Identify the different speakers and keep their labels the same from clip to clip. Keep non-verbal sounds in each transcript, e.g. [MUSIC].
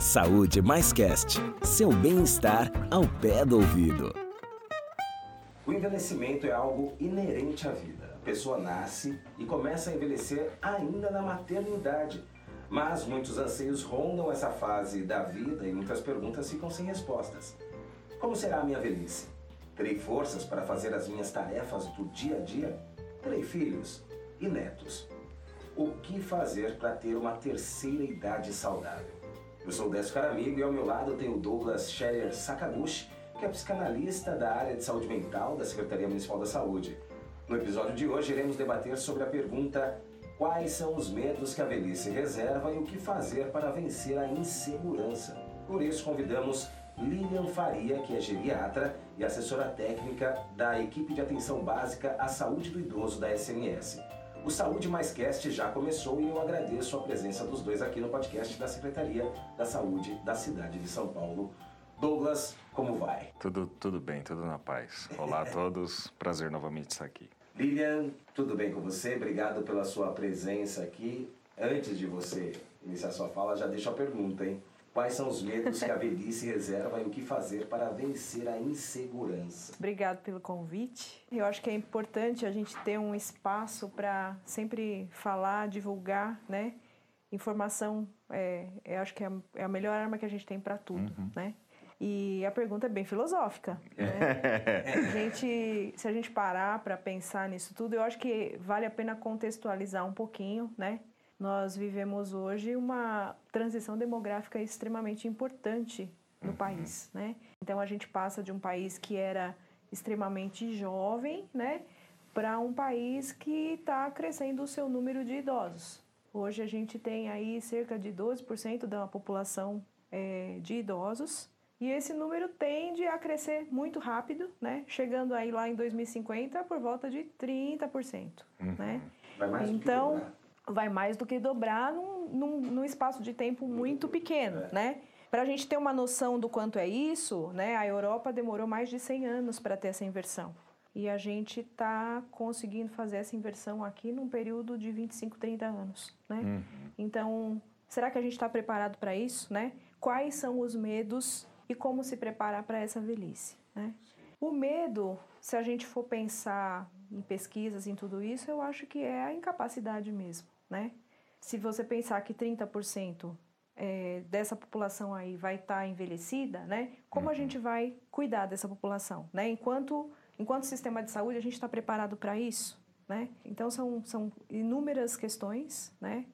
Speaker 1: Saúde Mais Cast. Seu bem-estar ao pé do ouvido.
Speaker 2: O envelhecimento é algo inerente à vida. A pessoa nasce e começa a envelhecer ainda na maternidade. Mas muitos anseios rondam essa fase da vida e muitas perguntas ficam sem respostas. Como será a minha velhice? Terei forças para fazer as minhas tarefas do dia a dia? Terei filhos e netos. O que fazer para ter uma terceira idade saudável? Eu sou o Décio Caramigo e ao meu lado tenho o Douglas Scherer Sakaguchi, que é psicanalista da área de saúde mental da Secretaria Municipal da Saúde. No episódio de hoje iremos debater sobre a pergunta quais são os medos que a velhice reserva e o que fazer para vencer a insegurança. Por isso convidamos Lilian Faria, que é geriatra e assessora técnica da equipe de atenção básica à saúde do idoso da SMS. O Saúde Mais Cast já começou e eu agradeço a presença dos dois aqui no podcast da Secretaria da Saúde da cidade de São Paulo. Douglas, como vai?
Speaker 3: Tudo, tudo bem, tudo na paz. Olá a [LAUGHS] todos, prazer novamente estar aqui.
Speaker 2: Lilian, tudo bem com você? Obrigado pela sua presença aqui. Antes de você iniciar sua fala, já deixo a pergunta, hein? Quais são os medos que a velhice reserva e o que fazer para vencer a insegurança?
Speaker 4: Obrigado pelo convite. Eu acho que é importante a gente ter um espaço para sempre falar, divulgar, né? Informação, é, eu acho que é, é a melhor arma que a gente tem para tudo, uhum. né? E a pergunta é bem filosófica. Né? a [LAUGHS] gente, se a gente parar para pensar nisso tudo, eu acho que vale a pena contextualizar um pouquinho, né? Nós vivemos hoje uma transição demográfica extremamente importante no uhum. país, né? Então a gente passa de um país que era extremamente jovem, né, para um país que está crescendo o seu número de idosos. Hoje a gente tem aí cerca de 12% da população é, de idosos e esse número tende a crescer muito rápido, né, chegando aí lá em 2050 por volta de 30%, uhum. né?
Speaker 2: Vai mais
Speaker 4: então vai mais do que dobrar num, num, num espaço de tempo muito pequeno, é. né? Para a gente ter uma noção do quanto é isso, né, a Europa demorou mais de 100 anos para ter essa inversão. E a gente está conseguindo fazer essa inversão aqui num período de 25, 30 anos. Né? Uhum. Então, será que a gente está preparado para isso? Né? Quais são os medos e como se preparar para essa velhice? Né? O medo, se a gente for pensar em pesquisas, em tudo isso, eu acho que é a incapacidade mesmo né? Se você pensar que 30% é, dessa população aí vai estar tá envelhecida, né? Como uhum. a gente vai cuidar dessa população, né? Enquanto, enquanto sistema de saúde, a gente está preparado para isso, né? Então, são, são inúmeras questões, né?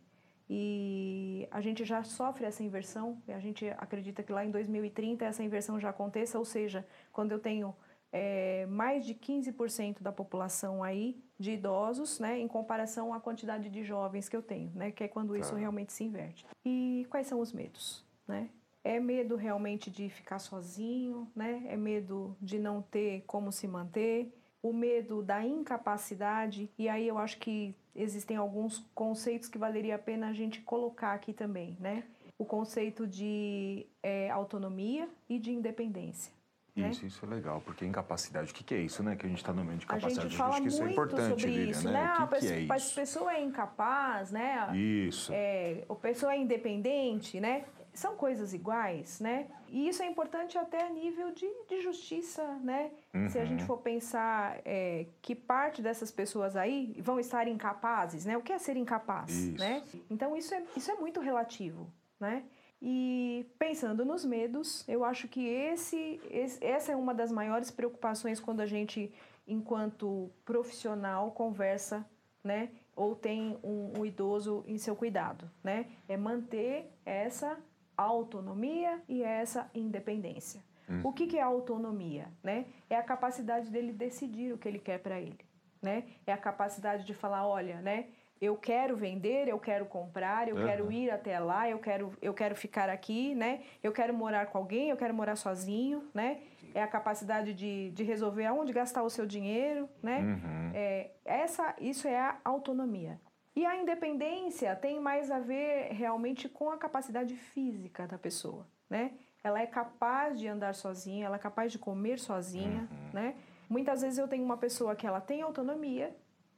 Speaker 4: E a gente já sofre essa inversão, a gente acredita que lá em 2030 essa inversão já aconteça, ou seja, quando eu tenho é, mais de 15% da população aí de idosos, né, em comparação à quantidade de jovens que eu tenho, né, que é quando isso tá. realmente se inverte. E quais são os medos, né? É medo realmente de ficar sozinho, né? É medo de não ter como se manter, o medo da incapacidade, e aí eu acho que existem alguns conceitos que valeria a pena a gente colocar aqui também, né? O conceito de é, autonomia e de independência.
Speaker 3: Né? Isso, isso é legal, porque incapacidade, o que, que é isso, né? Que a gente está no meio de capacidade.
Speaker 4: A gente fala
Speaker 3: acho que
Speaker 4: isso
Speaker 3: é importante,
Speaker 4: sobre
Speaker 3: Lilian,
Speaker 4: isso,
Speaker 3: né?
Speaker 4: né?
Speaker 3: O que,
Speaker 4: a,
Speaker 3: que é isso?
Speaker 4: A pessoa é incapaz, né?
Speaker 3: Isso.
Speaker 4: É, a pessoa é independente, né? São coisas iguais, né? E isso é importante até a nível de, de justiça, né? Uhum. Se a gente uhum. for pensar é, que parte dessas pessoas aí vão estar incapazes, né? O que é ser incapaz,
Speaker 3: isso.
Speaker 4: né? Então isso é, isso é muito relativo, né? E pensando nos medos, eu acho que esse, esse, essa é uma das maiores preocupações quando a gente, enquanto profissional, conversa, né? Ou tem um, um idoso em seu cuidado, né? É manter essa autonomia e essa independência. Hum. O que, que é autonomia? Né? É a capacidade dele decidir o que ele quer para ele. Né? É a capacidade de falar, olha, né? Eu quero vender, eu quero comprar, eu uhum. quero ir até lá, eu quero, eu quero ficar aqui, né? Eu quero morar com alguém, eu quero morar sozinho, né? É a capacidade de, de resolver aonde gastar o seu dinheiro, né? Uhum. É, essa, isso é a autonomia. E a independência tem mais a ver realmente com a capacidade física da pessoa, né? Ela é capaz de andar sozinha, ela é capaz de comer sozinha, uhum. né? Muitas vezes eu tenho uma pessoa que ela tem autonomia,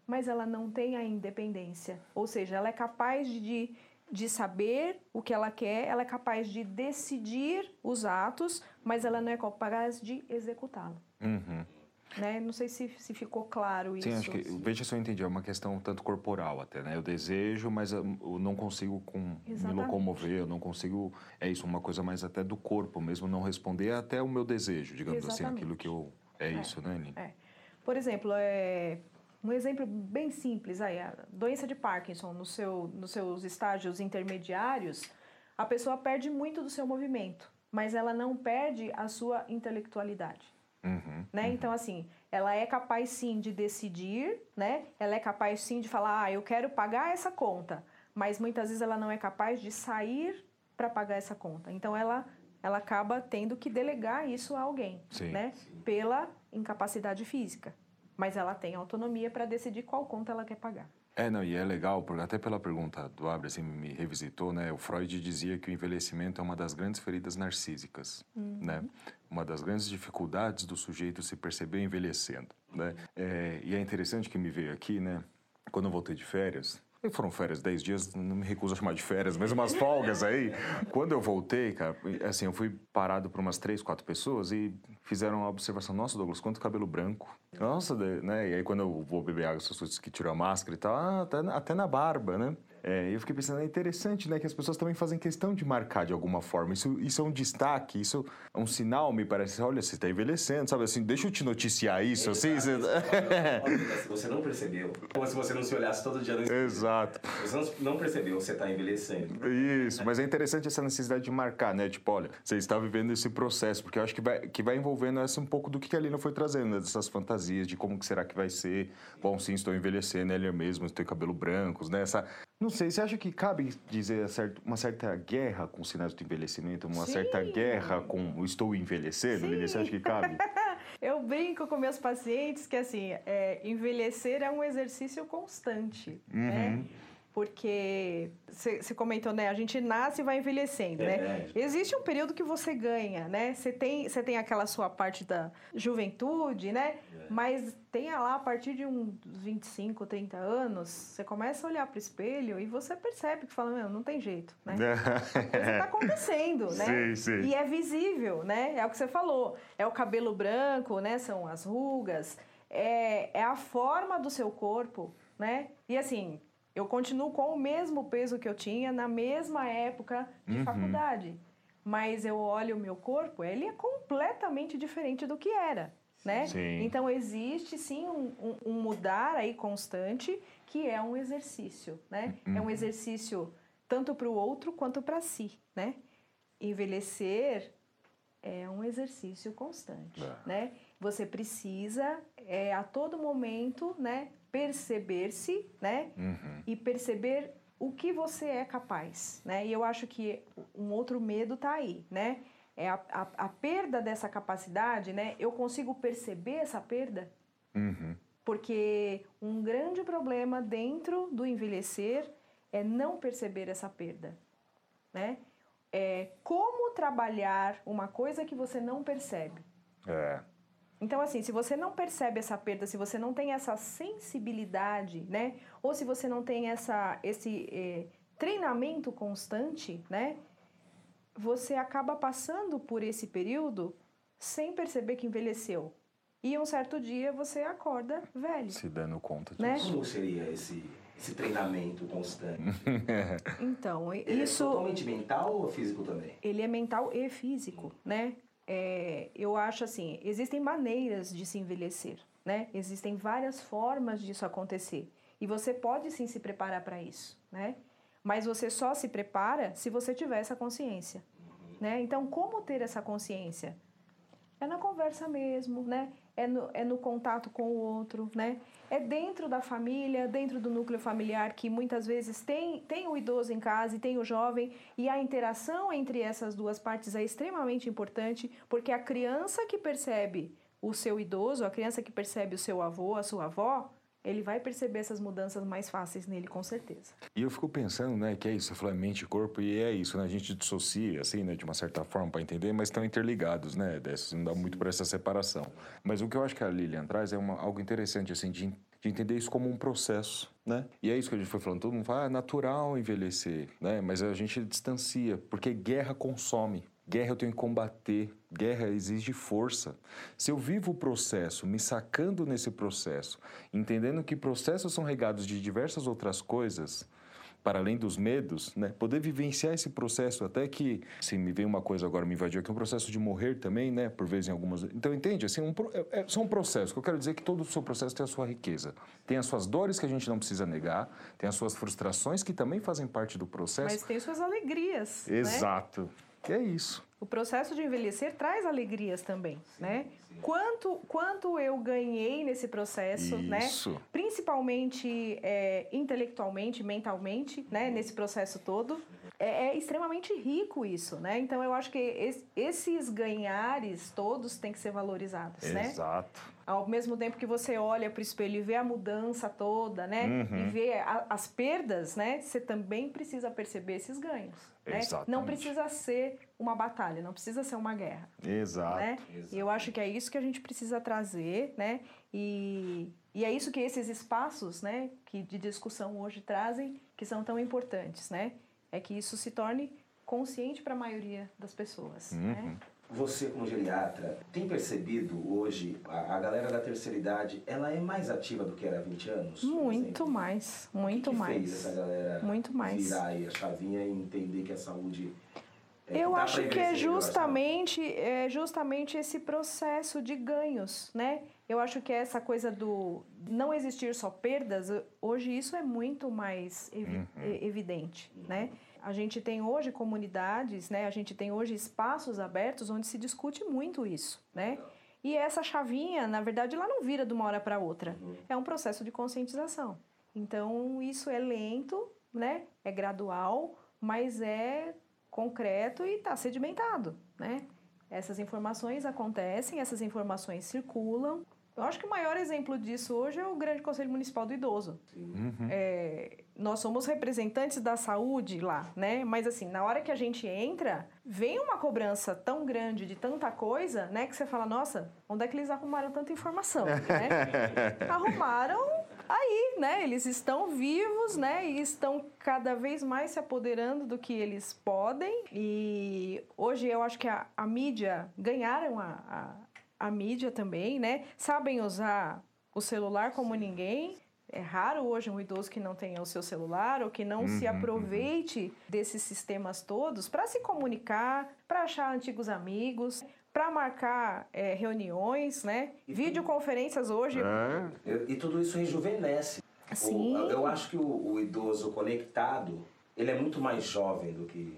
Speaker 4: mas ela não tem a independência. Ou seja, ela é capaz de, de saber o que ela quer, ela é capaz de decidir os atos, mas ela não é capaz de executá-lo.
Speaker 3: Uhum.
Speaker 4: Né? Não sei se, se ficou claro isso.
Speaker 3: Sim, acho que, veja se eu entendi, é uma questão tanto corporal até, né? Eu desejo, mas eu não consigo com, me locomover, eu não consigo, é isso, uma coisa mais até do corpo mesmo, não responder até o meu desejo, digamos Exatamente. assim, aquilo que eu, é, é isso, né, Aline?
Speaker 4: É. Por exemplo, é, um exemplo bem simples aí, a doença de Parkinson, no seu, nos seus estágios intermediários, a pessoa perde muito do seu movimento, mas ela não perde a sua intelectualidade. Uhum, né? Uhum. Então, assim, ela é capaz sim de decidir, né? Ela é capaz sim de falar, ah, eu quero pagar essa conta, mas muitas vezes ela não é capaz de sair para pagar essa conta. Então, ela, ela acaba tendo que delegar isso a alguém, sim, né? Sim. Pela incapacidade física. Mas ela tem autonomia para decidir qual conta ela quer pagar.
Speaker 3: É, não, e é legal, porque até pela pergunta do Abre, assim, me revisitou, né? O Freud dizia que o envelhecimento é uma das grandes feridas narcísicas, uhum. né? Uma das grandes dificuldades do sujeito se perceber envelhecendo, né? É, e é interessante que me veio aqui, né? Quando eu voltei de férias, foram férias, 10 dias, não me recuso a chamar de férias, mas umas folgas aí. Quando eu voltei, cara, assim, eu fui parado por umas três, quatro pessoas e fizeram uma observação. Nossa, Douglas, quanto cabelo branco. Nossa, né? E aí quando eu vou beber água, as pessoas que tiram a máscara e tal, ah, até, até na barba, né? É, eu fiquei pensando, é interessante, né, que as pessoas também fazem questão de marcar de alguma forma. Isso, isso é um destaque, isso é um sinal, me parece. Olha, você está envelhecendo, sabe assim? Deixa eu te noticiar isso, assim. [LAUGHS] Você...
Speaker 2: você não percebeu. Como se você não se olhasse todo dia no
Speaker 3: Exato.
Speaker 2: Você não percebeu, você está envelhecendo.
Speaker 3: Isso, mas é interessante essa necessidade de marcar, né? Tipo, olha, você está vivendo esse processo, porque eu acho que vai, que vai envolvendo essa um pouco do que a Lina foi trazendo, né? Dessas fantasias, de como que será que vai ser. Bom, sim, estou envelhecendo, ele mesmo, tenho cabelo brancos, né? Essa, não sei, você acha que cabe dizer uma certa guerra com sinais do envelhecimento, uma Sim. certa guerra com o estou envelhecendo? Sim. Você acha que cabe? [LAUGHS]
Speaker 4: Eu brinco com meus pacientes que assim, é, envelhecer é um exercício constante, né? uhum. né? Porque você comentou, né? A gente nasce e vai envelhecendo, é, né? É. Existe um período que você ganha, né? Você tem, você tem aquela sua parte da juventude, né? É. Mas tem lá a partir de uns 25, 30 anos, você começa a olhar para o espelho e você percebe que fala, meu, não tem jeito, né? [LAUGHS] Coisa está acontecendo, né?
Speaker 3: Sim, sim.
Speaker 4: E é visível, né? É o que você falou. É o cabelo branco, né? São as rugas. É, é a forma do seu corpo, né? E assim, eu continuo com o mesmo peso que eu tinha na mesma época de uhum. faculdade. Mas eu olho o meu corpo, ele é completamente diferente do que era, né?
Speaker 3: Sim.
Speaker 4: Então existe sim um, um, um, mudar aí constante que é um exercício, né? Uhum. É um uhum. exercício tanto para o outro quanto para si, né? Envelhecer é um exercício constante, é. né? Você precisa é, a todo momento, né, perceber-se, né? Uhum. E perceber o que você é capaz, né? E eu acho que um outro medo está aí, né? É a, a, a, perda dessa capacidade, né? Eu consigo perceber essa perda? Uhum. Porque um grande problema dentro do envelhecer é não perceber essa perda, né? É como trabalhar uma coisa que você não percebe.
Speaker 3: É.
Speaker 4: Então, assim, se você não percebe essa perda, se você não tem essa sensibilidade, né? Ou se você não tem essa, esse eh, treinamento constante, né? Você acaba passando por esse período sem perceber que envelheceu. E um certo dia você acorda velho.
Speaker 3: Se dando conta
Speaker 4: né?
Speaker 3: disso.
Speaker 2: Né? Como seria esse, esse treinamento constante? [LAUGHS]
Speaker 4: então,
Speaker 2: Ele
Speaker 4: é isso...
Speaker 2: é totalmente mental ou físico também?
Speaker 4: Ele é mental e físico, né? É, eu acho assim, existem maneiras de se envelhecer, né? Existem várias formas disso acontecer. E você pode sim se preparar para isso, né? Mas você só se prepara se você tiver essa consciência, né? Então, como ter essa consciência? É na conversa mesmo, né? É no, é no contato com o outro, né? É dentro da família, dentro do núcleo familiar, que muitas vezes tem, tem o idoso em casa e tem o jovem, e a interação entre essas duas partes é extremamente importante, porque a criança que percebe o seu idoso, a criança que percebe o seu avô, a sua avó, ele vai perceber essas mudanças mais fáceis nele, com certeza.
Speaker 3: E eu fico pensando, né, que é isso, é mente e corpo, e é isso, né, a gente dissocia, assim, né, de uma certa forma para entender, mas estão interligados, né, dessas, não dá muito para essa separação. Mas o que eu acho que a Lilian traz é uma, algo interessante, assim, de, de de entender isso como um processo, né? E é isso que a gente foi falando, todo mundo fala, ah, é natural envelhecer, né? Mas a gente distancia, porque guerra consome. Guerra eu tenho que combater, guerra exige força. Se eu vivo o processo, me sacando nesse processo, entendendo que processos são regados de diversas outras coisas, para além dos medos, né? Poder vivenciar esse processo até que, se me vem uma coisa agora me invadiu aqui, um processo de morrer também, né? Por vezes em algumas, então entende? Assim, um, é, é, são processos. Que eu quero dizer que todo o seu processo tem a sua riqueza, tem as suas dores que a gente não precisa negar, tem as suas frustrações que também fazem parte do processo.
Speaker 4: Mas tem suas alegrias.
Speaker 3: Né? Exato. Né? É isso.
Speaker 4: O processo de envelhecer traz alegrias também, sim, né? Sim. Quanto, quanto eu ganhei nesse processo, né? Isso. né? Principalmente é, intelectualmente, mentalmente, né? Nesse processo todo. É, é, extremamente rico isso, né? Então eu acho que es, esses ganhares todos têm que ser valorizados,
Speaker 3: Exato.
Speaker 4: né?
Speaker 3: Exato.
Speaker 4: Ao mesmo tempo que você olha para o espelho e vê a mudança toda, né? Uhum. E vê a, as perdas, né? Você também precisa perceber esses ganhos. Né? Não precisa ser uma batalha, não precisa ser uma guerra.
Speaker 3: Exato.
Speaker 4: Né? E eu acho que é isso que a gente precisa trazer, né? E, e é isso que esses espaços, né, que de discussão hoje trazem, que são tão importantes, né? É que isso se torne consciente para a maioria das pessoas, uhum. né?
Speaker 2: Você, como geriatra, tem percebido hoje a, a, galera da terceira idade, ela é mais ativa do que era há 20 anos?
Speaker 4: Muito mais, muito
Speaker 2: o que que
Speaker 4: mais.
Speaker 2: fez essa galera
Speaker 4: muito mais.
Speaker 2: virar a chavinha e entender que a saúde
Speaker 4: é, eu acho que é justamente, é justamente esse processo de ganhos, né? Eu acho que essa coisa do não existir só perdas, hoje isso é muito mais evi uhum. evidente, né? A gente tem hoje comunidades, né? A gente tem hoje espaços abertos onde se discute muito isso, né? E essa chavinha, na verdade, ela não vira de uma hora para outra. Uhum. É um processo de conscientização. Então, isso é lento, né? É gradual, mas é concreto e está sedimentado, né? Essas informações acontecem, essas informações circulam. Eu acho que o maior exemplo disso hoje é o Grande Conselho Municipal do Idoso. Uhum. É, nós somos representantes da saúde lá, né? Mas assim, na hora que a gente entra, vem uma cobrança tão grande de tanta coisa, né? Que você fala, nossa, onde é que eles arrumaram tanta informação? [LAUGHS] né? Arrumaram aí, né? Eles estão vivos, né? E estão cada vez mais se apoderando do que eles podem. E hoje eu acho que a, a mídia ganharam a, a, a mídia também, né? Sabem usar o celular como ninguém. É raro hoje um idoso que não tenha o seu celular ou que não uhum, se uhum. aproveite uhum. desses sistemas todos para se comunicar, para achar antigos amigos, para marcar é, reuniões, né? E Videoconferências hoje.
Speaker 2: É. E tudo isso rejuvenesce.
Speaker 4: Sim.
Speaker 2: O, eu acho que o, o, idoso conectado, ele é muito mais jovem do que,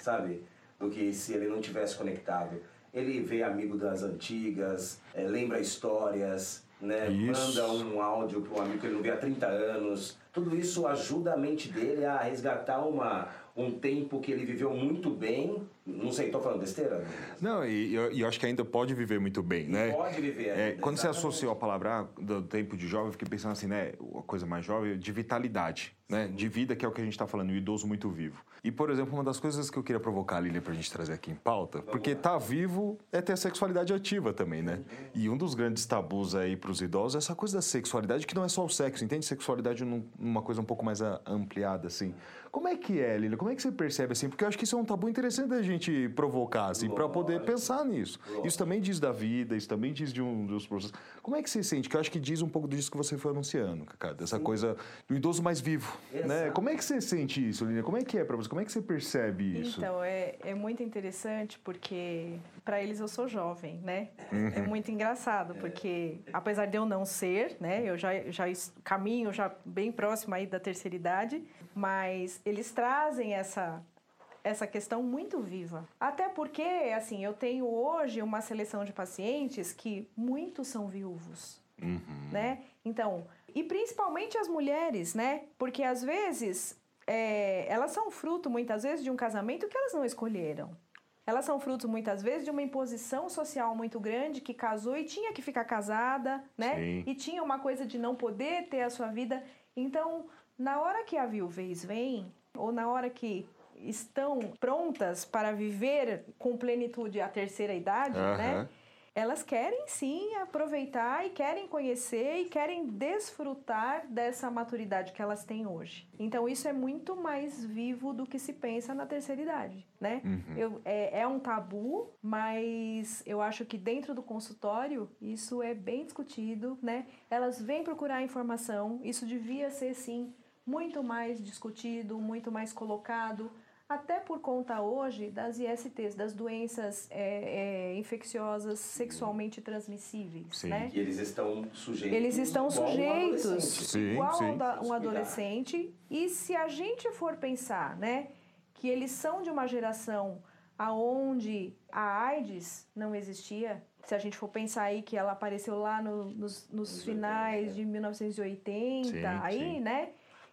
Speaker 2: sabe, do que se ele não tivesse conectado. Ele vê amigo das antigas, é, lembra histórias, né? Isso. Manda um áudio para um amigo que ele não vê há 30 anos. Tudo isso ajuda a mente dele a resgatar uma, um tempo que ele viveu muito bem. Não sei, estou falando besteira?
Speaker 3: Não, e eu, eu, acho que ainda pode viver muito bem, né?
Speaker 2: Pode viver.
Speaker 3: É, quando você associou a palavra ah, do tempo de jovem, eu fiquei pensando assim, né? A coisa mais jovem, de vitalidade, né? De vida, que é o que a gente está falando, o idoso muito vivo. E, por exemplo, uma das coisas que eu queria provocar a Lilian para a gente trazer aqui em pauta, porque tá vivo é ter a sexualidade ativa também, né? E um dos grandes tabus aí para os idosos é essa coisa da sexualidade, que não é só o sexo, entende? Sexualidade numa coisa um pouco mais ampliada, assim. Como é que é, Lilian? Como é que você percebe assim? Porque eu acho que isso é um tabu interessante da gente provocar, assim, para poder pensar nisso. Isso também diz da vida, isso também diz de um dos processos. Como é que você sente? Que eu acho que diz um pouco disso que você foi anunciando, cara, dessa coisa do idoso mais vivo, né? Como é que você sente isso, Lilian? Como é que é para você? Como é que você percebe isso?
Speaker 4: Então, é, é muito interessante porque para eles eu sou jovem, né? Uhum. É muito engraçado, porque apesar de eu não ser, né? Eu já, já caminho já bem próximo aí da terceira idade, mas eles trazem essa essa questão muito viva. Até porque, assim, eu tenho hoje uma seleção de pacientes que muitos são viúvos, uhum. né? Então, e principalmente as mulheres, né? Porque às vezes é, elas são fruto, muitas vezes, de um casamento que elas não escolheram. Elas são fruto, muitas vezes, de uma imposição social muito grande que casou e tinha que ficar casada, né? Sim. E tinha uma coisa de não poder ter a sua vida. Então, na hora que a viuvez vem, ou na hora que estão prontas para viver com plenitude a terceira idade, uhum. né? Elas querem sim aproveitar e querem conhecer e querem desfrutar dessa maturidade que elas têm hoje. Então isso é muito mais vivo do que se pensa na terceira idade, né?
Speaker 3: Uhum.
Speaker 4: Eu, é, é um tabu, mas eu acho que dentro do consultório isso é bem discutido, né? Elas vêm procurar informação, isso devia ser sim muito mais discutido, muito mais colocado até por conta hoje das ISTs, das doenças é, é, infecciosas sexualmente transmissíveis,
Speaker 3: Sim.
Speaker 4: né?
Speaker 2: E eles estão sujeitos.
Speaker 4: Eles estão
Speaker 2: igual um
Speaker 4: sujeitos
Speaker 2: adolescente.
Speaker 3: Sim,
Speaker 4: igual
Speaker 3: sim.
Speaker 2: que
Speaker 4: um adolescente. E se a gente for pensar, né, que eles são de uma geração aonde a AIDS não existia, se a gente for pensar aí que ela apareceu lá no- nos, nos finais
Speaker 2: 80.
Speaker 4: de 1980,
Speaker 3: Sim,
Speaker 4: aí,
Speaker 3: sim.
Speaker 4: né?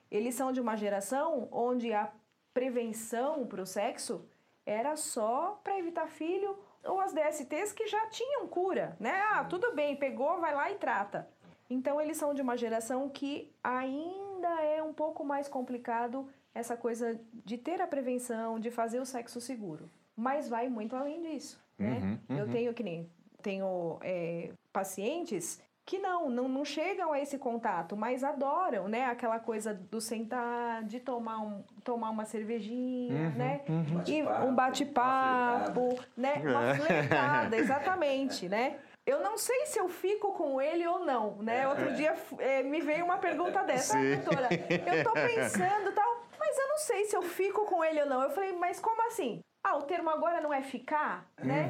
Speaker 4: Eles são de uma geração onde a prevenção para o sexo era só para evitar filho ou as DSTs que já tinham cura, né? Ah, tudo bem, pegou, vai lá e trata. Então eles são de uma geração que ainda é um pouco mais complicado essa coisa de ter a prevenção, de fazer o sexo seguro. Mas vai muito além disso, né?
Speaker 3: Uhum,
Speaker 4: Eu
Speaker 3: uhum.
Speaker 4: tenho que nem tenho é, pacientes que não, não, não chegam a esse contato, mas adoram, né? Aquela coisa do sentar, de tomar, um, tomar uma cervejinha,
Speaker 3: Uhum,
Speaker 4: né?
Speaker 3: uhum.
Speaker 4: E
Speaker 2: Bate-papo,
Speaker 4: um bate-papo, né? Uma [LAUGHS]
Speaker 3: É.
Speaker 4: flertada, exatamente, né? Eu não sei se eu fico com ele ou não, né? Outro dia eh, me veio uma pergunta [LAUGHS] dessa, ah, doutora, eu tô pensando e tal, não sei se eu fico com ele ou não. Eu falei, mas como assim? Ah, o termo agora não é ficar, né?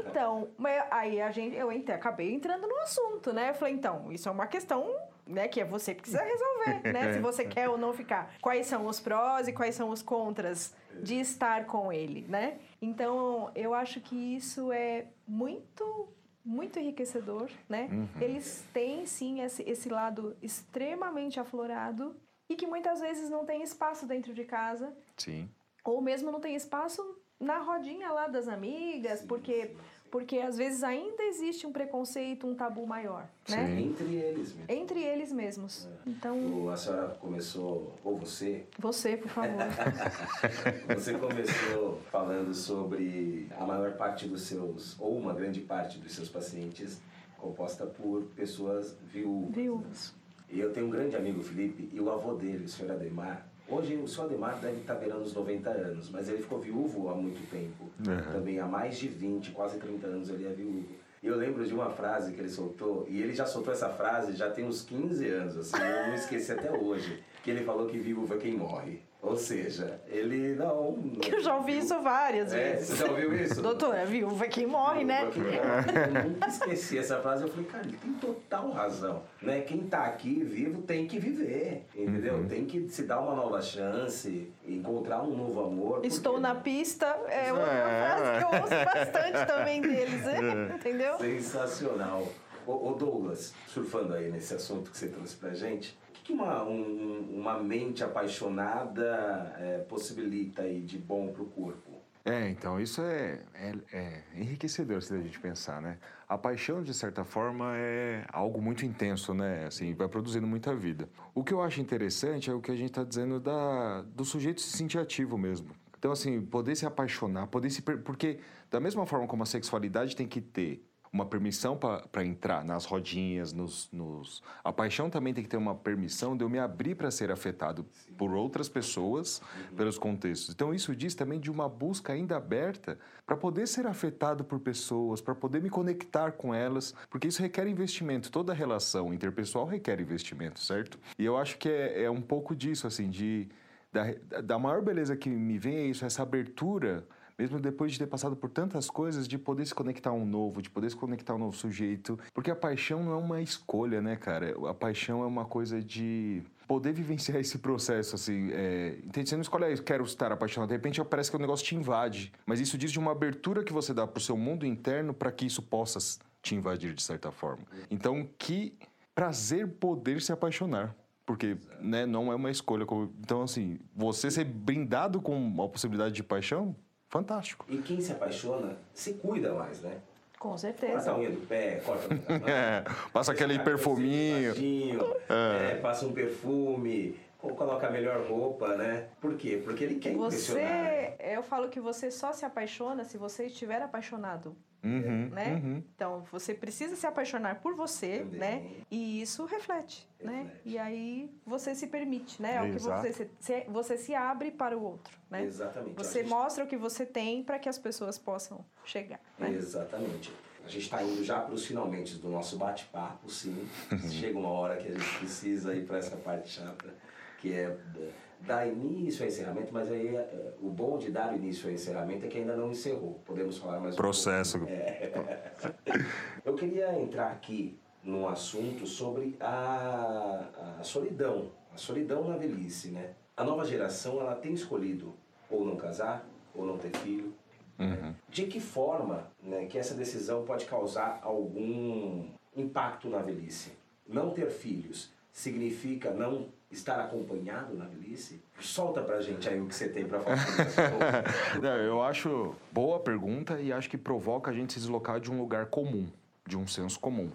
Speaker 4: Então, mas aí a gente, eu entre- acabei entrando no assunto, né? Eu falei, então, isso é uma questão, né, que é você que precisa resolver, né? Se você [LAUGHS] quer ou não ficar. Quais são os prós e quais são os contras de estar com ele, né? Então, eu acho que isso é muito muito enriquecedor, né? Eles têm sim esse, esse lado extremamente aflorado e que muitas vezes não tem espaço dentro de casa
Speaker 3: Sim.
Speaker 4: ou mesmo não tem espaço na rodinha lá das amigas, porque porque às vezes ainda existe um preconceito, um tabu maior, né?
Speaker 3: Sim.
Speaker 2: Entre eles mesmo.
Speaker 4: Entre eles mesmos. Então,
Speaker 2: O- A senhora começou, ou você,
Speaker 4: você, por favor. [LAUGHS]
Speaker 2: você começou falando sobre a maior parte dos seus, ou uma grande parte dos seus pacientes, composta por pessoas viúvas.
Speaker 4: Viúvas.
Speaker 2: E eu tenho um grande amigo, Felipe, e o avô dele, o senhor Ademar. Hoje o senhor Ademar deve estar beirando os 90 anos, mas ele ficou viúvo há muito tempo.
Speaker 3: Uhum.
Speaker 2: Também há mais de 20, quase 30 anos ele é viúvo. E eu lembro de uma frase que ele soltou, e ele já soltou essa frase já tem uns 15 anos, assim, eu não esqueci até hoje, que ele falou que viúvo é quem morre. Ou seja, ele não...
Speaker 4: Eu já ouvi isso várias
Speaker 2: É,
Speaker 4: vezes.
Speaker 2: você já ouviu isso?
Speaker 4: Doutora, viúva é quem morre, né?
Speaker 2: Viúva é quem morre. Eu nunca esqueci essa frase. Eu falei, cara, ele tem total razão. Né? Quem tá aqui vivo tem que viver, entendeu?
Speaker 3: Uhum.
Speaker 2: Tem que se dar uma nova chance, encontrar um novo amor.
Speaker 4: Estou
Speaker 2: porque-
Speaker 4: na pista é outra
Speaker 3: É.
Speaker 4: frase que eu ouço bastante também deles, né? entendeu?
Speaker 2: Sensacional. Ô, ô Douglas, surfando aí nesse assunto que você trouxe pra gente, que, uma, um- uma mente apaixonada é, possibilita aí de bom pro corpo?
Speaker 3: É, então isso é, é, é enriquecedor se a gente pensar, né? A paixão, de certa forma, é algo muito intenso, né? Assim, vai produzindo muita vida. O que eu acho interessante é o que a gente está dizendo da, do sujeito se sentir ativo mesmo. Então, assim, poder se apaixonar, poder se... Porque, da mesma forma como a sexualidade tem que ter uma permissão para entrar nas rodinhas, nos, nos... A paixão também tem que ter uma permissão de eu me abrir para ser afetado por outras pessoas, pelos contextos. Então, isso diz também de uma busca ainda aberta para poder ser afetado por pessoas, para poder me conectar com elas, porque isso requer investimento. Toda relação interpessoal requer investimento, certo? E eu acho que é, é um pouco disso, assim, de... Da, da maior beleza que me vem é isso, essa abertura mesmo depois de ter passado por tantas coisas, de poder se conectar a um novo, de poder se conectar a um novo sujeito. Porque a paixão não é uma escolha, né, cara? A paixão é uma coisa de poder vivenciar [LAUGHS] esse processo, assim. É... Entende? Você não escolhe, ah, eu quero estar apaixonado. De repente parece que o negócio te invade. Mas isso diz de uma abertura que você dá pro seu mundo interno para que isso possa te invadir de certa forma. Então, que prazer poder se apaixonar. Porque né, não é uma escolha. Então, assim, você ser brindado com a possibilidade de paixão, fantástico.
Speaker 2: E quem se apaixona se cuida mais, né?
Speaker 4: Com
Speaker 2: Corta a
Speaker 4: certeza.
Speaker 2: unha do pé, corta a unha da mão.
Speaker 3: É, [LAUGHS] passa aquele perfuminho.
Speaker 2: baixinho, é, passa um perfume, ou coloca a melhor roupa, né? Por quê? Porque ele quer impressionar.
Speaker 4: Você, eu falo que você só se apaixona se você estiver apaixonado.
Speaker 3: Uhum,
Speaker 4: né?
Speaker 3: uhum.
Speaker 4: Então, você precisa se apaixonar por você,
Speaker 2: Também.
Speaker 4: né? E isso reflete, né?
Speaker 2: Reflete.
Speaker 4: E aí você se permite, né? É o que você, se- você se abre para o outro, né?
Speaker 2: Exatamente.
Speaker 4: Você
Speaker 2: gente-
Speaker 4: mostra o que você tem para que as pessoas possam chegar, né?
Speaker 2: Exatamente. A gente está indo já para os finalmente do nosso bate-papo, sim. Chega uma hora que a gente precisa ir para essa parte chata, que é da- dar início ao encerramento, mas aí é, o bom de dar início ao encerramento é que ainda não encerrou. Podemos falar mais um
Speaker 3: Processo.
Speaker 2: pouco. [LAUGHS] Eu queria entrar aqui num assunto sobre a, a solidão, a solidão na velhice, né? A nova geração ela tem escolhido ou não casar ou não ter filho. né? De que forma, né, que essa decisão pode causar algum impacto na velhice? Não ter filhos significa não estar acompanhado na velhice? Solta pra gente aí o que você tem pra falar. [LAUGHS]
Speaker 3: Não, eu acho boa pergunta e acho que provoca a gente se deslocar de um lugar comum, de um senso comum,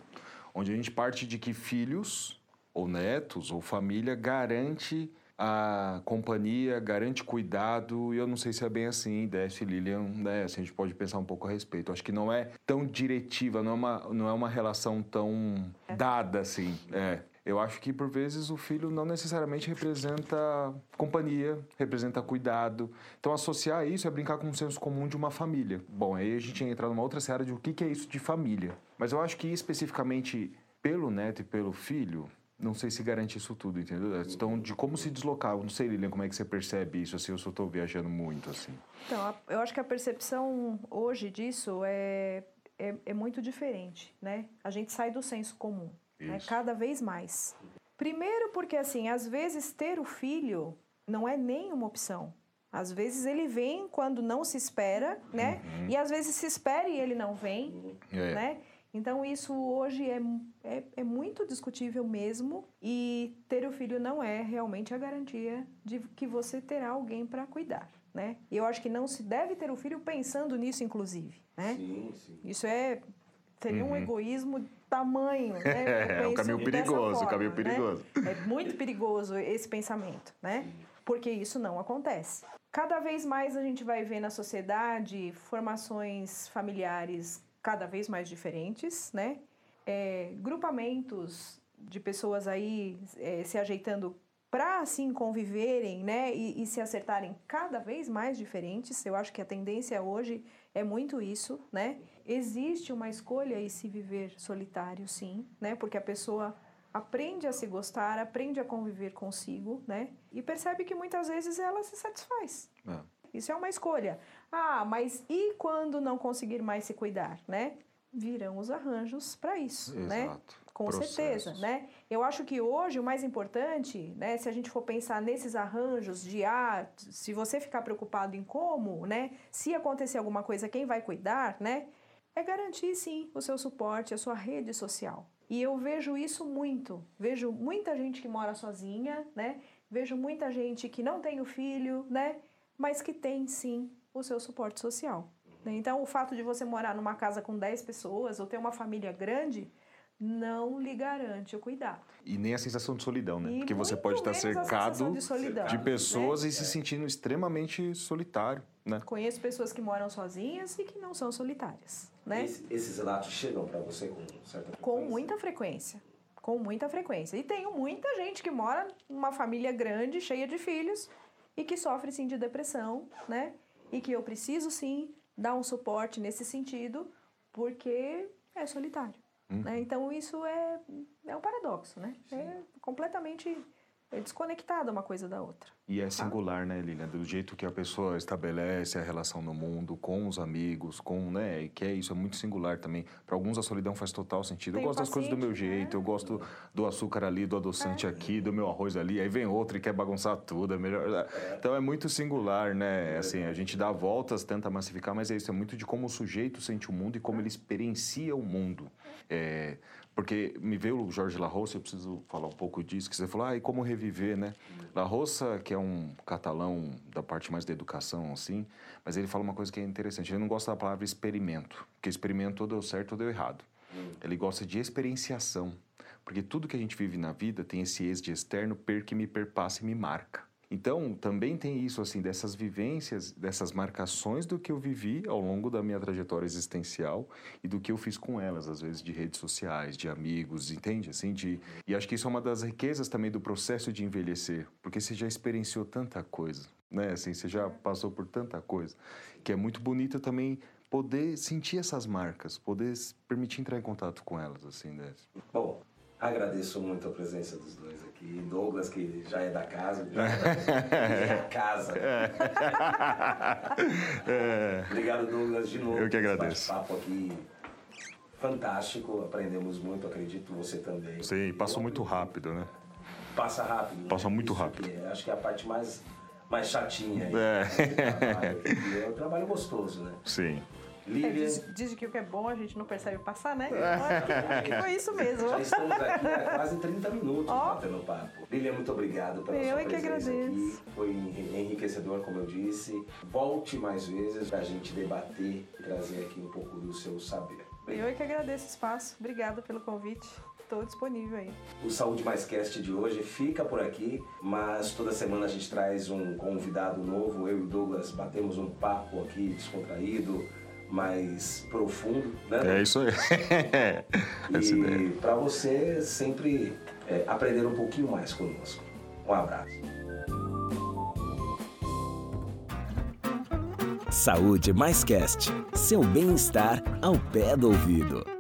Speaker 3: onde a gente parte de que filhos ou netos ou família garante a companhia, garante cuidado, e eu não sei se é bem assim, Décio e Lilian, né, assim, a gente pode pensar um pouco a respeito. Acho que não é tão diretiva, não é uma, não é uma relação tão dada assim, é. Eu acho que por vezes o filho não necessariamente representa companhia, representa cuidado. Então associar isso é brincar com o senso comum de uma família. Bom, aí a gente entra numa outra seara de o que é isso de família. Mas eu acho que especificamente pelo neto e pelo filho, não sei se garante isso tudo, entendeu? Então, de como se deslocar, não sei, Lilian, como é que você percebe isso, assim, eu só estou viajando muito, assim.
Speaker 4: Então, eu acho que a percepção hoje disso é, é, é muito diferente, né? A gente sai do senso comum, né? Cada vez mais. Primeiro porque, assim, às vezes ter o filho não é nem uma opção. Às vezes ele vem quando não se espera, né? E às vezes se espera e ele não vem,
Speaker 3: É.
Speaker 4: né? Então isso hoje é, é, é muito discutível mesmo e ter o filho não é realmente a garantia de que você terá alguém para cuidar, né? E eu acho que não se deve ter o filho pensando nisso, inclusive, né?
Speaker 2: Sim, sim.
Speaker 4: Isso é seria um egoísmo tamanho, né? [LAUGHS] Eu
Speaker 3: É, um caminho perigoso, um caminho
Speaker 4: né?
Speaker 3: perigoso.
Speaker 4: É muito perigoso esse pensamento, né? Porque isso não acontece. Cada vez mais a gente vai ver na sociedade formações familiares cada vez mais diferentes, né? É, grupamentos de pessoas aí é, se ajeitando para assim conviverem, né? E, e se acertarem cada vez mais diferentes. Eu acho que a tendência hoje é muito isso, né? Existe uma escolha em se viver solitário, sim, né? Porque a pessoa aprende a se gostar, aprende a conviver consigo, né? E percebe que muitas vezes ela se satisfaz.
Speaker 3: É.
Speaker 4: Isso é uma escolha. Ah, mas e quando não conseguir mais se cuidar, né? Virão os arranjos para isso, né?
Speaker 3: Exato.
Speaker 4: Com certeza,
Speaker 3: Processos.
Speaker 4: né? Eu acho que hoje o mais importante, né, se a gente for pensar nesses arranjos de ah, se você ficar preocupado em como, né, se acontecer alguma coisa, quem vai cuidar, né, é garantir sim o seu suporte, a sua rede social. E eu vejo isso muito. Vejo muita gente que mora sozinha, né? Vejo muita gente que não tem o filho, né? Mas que tem sim o seu suporte social. né? Então, o fato de você morar numa casa com 10 pessoas ou ter uma família grande não lhe garante o cuidado.
Speaker 3: E nem a sensação de solidão, né?
Speaker 4: E
Speaker 3: Porque você pode estar cercado
Speaker 4: de solidão,
Speaker 3: de pessoas
Speaker 4: né?
Speaker 3: e se sentindo extremamente solitário, né?
Speaker 4: Conheço pessoas que moram sozinhas e que não são solitárias, né?
Speaker 2: Esse- esses relatos chegam para você com certa frequência?
Speaker 4: Com muita frequência. Com muita frequência. E tenho muita gente que mora numa família grande, cheia de filhos, e que sofre sim de depressão, né? E que eu preciso sim dar um suporte nesse sentido, porque é solitário. Né? Então isso é, é um paradoxo, né? É completamente desconectada uma coisa da outra.
Speaker 3: E é singular, né, Lilian? Do jeito que a pessoa estabelece a relação no mundo, com os amigos, com, né? E que é isso, é muito singular também. Para alguns a solidão faz total sentido. Eu
Speaker 4: Tem
Speaker 3: gosto das coisas do meu
Speaker 4: paciente,
Speaker 3: jeito,
Speaker 4: né?
Speaker 3: eu gosto do açúcar ali, do adoçante aqui, do meu arroz ali. Aí vem outro e quer bagunçar tudo, é melhor. Então é muito singular, né? Assim, a gente dá voltas, tenta massificar, mas é isso, é muito de como o sujeito sente o mundo e como ele experiencia o mundo. É, porque me veio o Jorge La Roça, eu preciso falar um pouco disso, que você falou, ah, e como reviver, né? La Roça, que é um catalão da parte mais da educação, assim, mas ele fala uma coisa que é interessante, ele não gosta da palavra experimento, porque experimento ou deu certo ou deu errado. Ele gosta de experienciação. Porque tudo que a gente vive na vida tem esse ex de externo per que me perpassa e me marca. Então, também tem isso, assim, dessas vivências, dessas marcações do que eu vivi ao longo da minha trajetória existencial e do que eu fiz com elas, às vezes de redes sociais, de amigos, entende? Assim, de... E acho que isso é uma das riquezas também do processo de envelhecer, porque você já experienciou tanta coisa, né? Assim, você já passou por tanta coisa, que é muito bonito também poder sentir essas marcas, poder permitir entrar em contato com elas, assim, né?
Speaker 2: Bom, Agradeço muito a presença dos dois aqui. Douglas, que já é da casa, já é a casa. [LAUGHS] É. Obrigado, Douglas, de novo.
Speaker 3: Eu que agradeço.
Speaker 2: papo aqui fantástico, aprendemos muito, acredito você também.
Speaker 3: Sim, passou muito rápido, né?
Speaker 2: Passa rápido. Né?
Speaker 3: Passa muito Isso rápido.
Speaker 2: É, acho que é a parte mais, mais chatinha aí.
Speaker 3: É.
Speaker 2: É um trabalho gostoso, né?
Speaker 3: Sim.
Speaker 4: Lilian. É, diz, diz, que o que é bom a gente não percebe passar, né? acho que foi isso mesmo.
Speaker 2: Já estamos aqui há [LAUGHS] quase 30 minutos oh. batendo papo. Lilian, muito obrigado pela eu sua é presença aqui. Foi enriquecedor, como eu disse. Volte mais vezes para a gente debater e trazer aqui um pouco do seu saber.
Speaker 4: Eu é que agradeço o espaço. Obrigada pelo convite. Estou disponível aí.
Speaker 2: O Saúde Mais Cast de hoje fica por aqui, mas toda semana a gente traz um convidado novo. Eu e o Douglas batemos um papo aqui descontraído mais profundo, né?
Speaker 3: É isso aí. [LAUGHS]
Speaker 2: e para você sempre é, aprender um pouquinho mais conosco. Um abraço.
Speaker 1: Saúde Mais Cast, seu bem-estar ao pé do ouvido.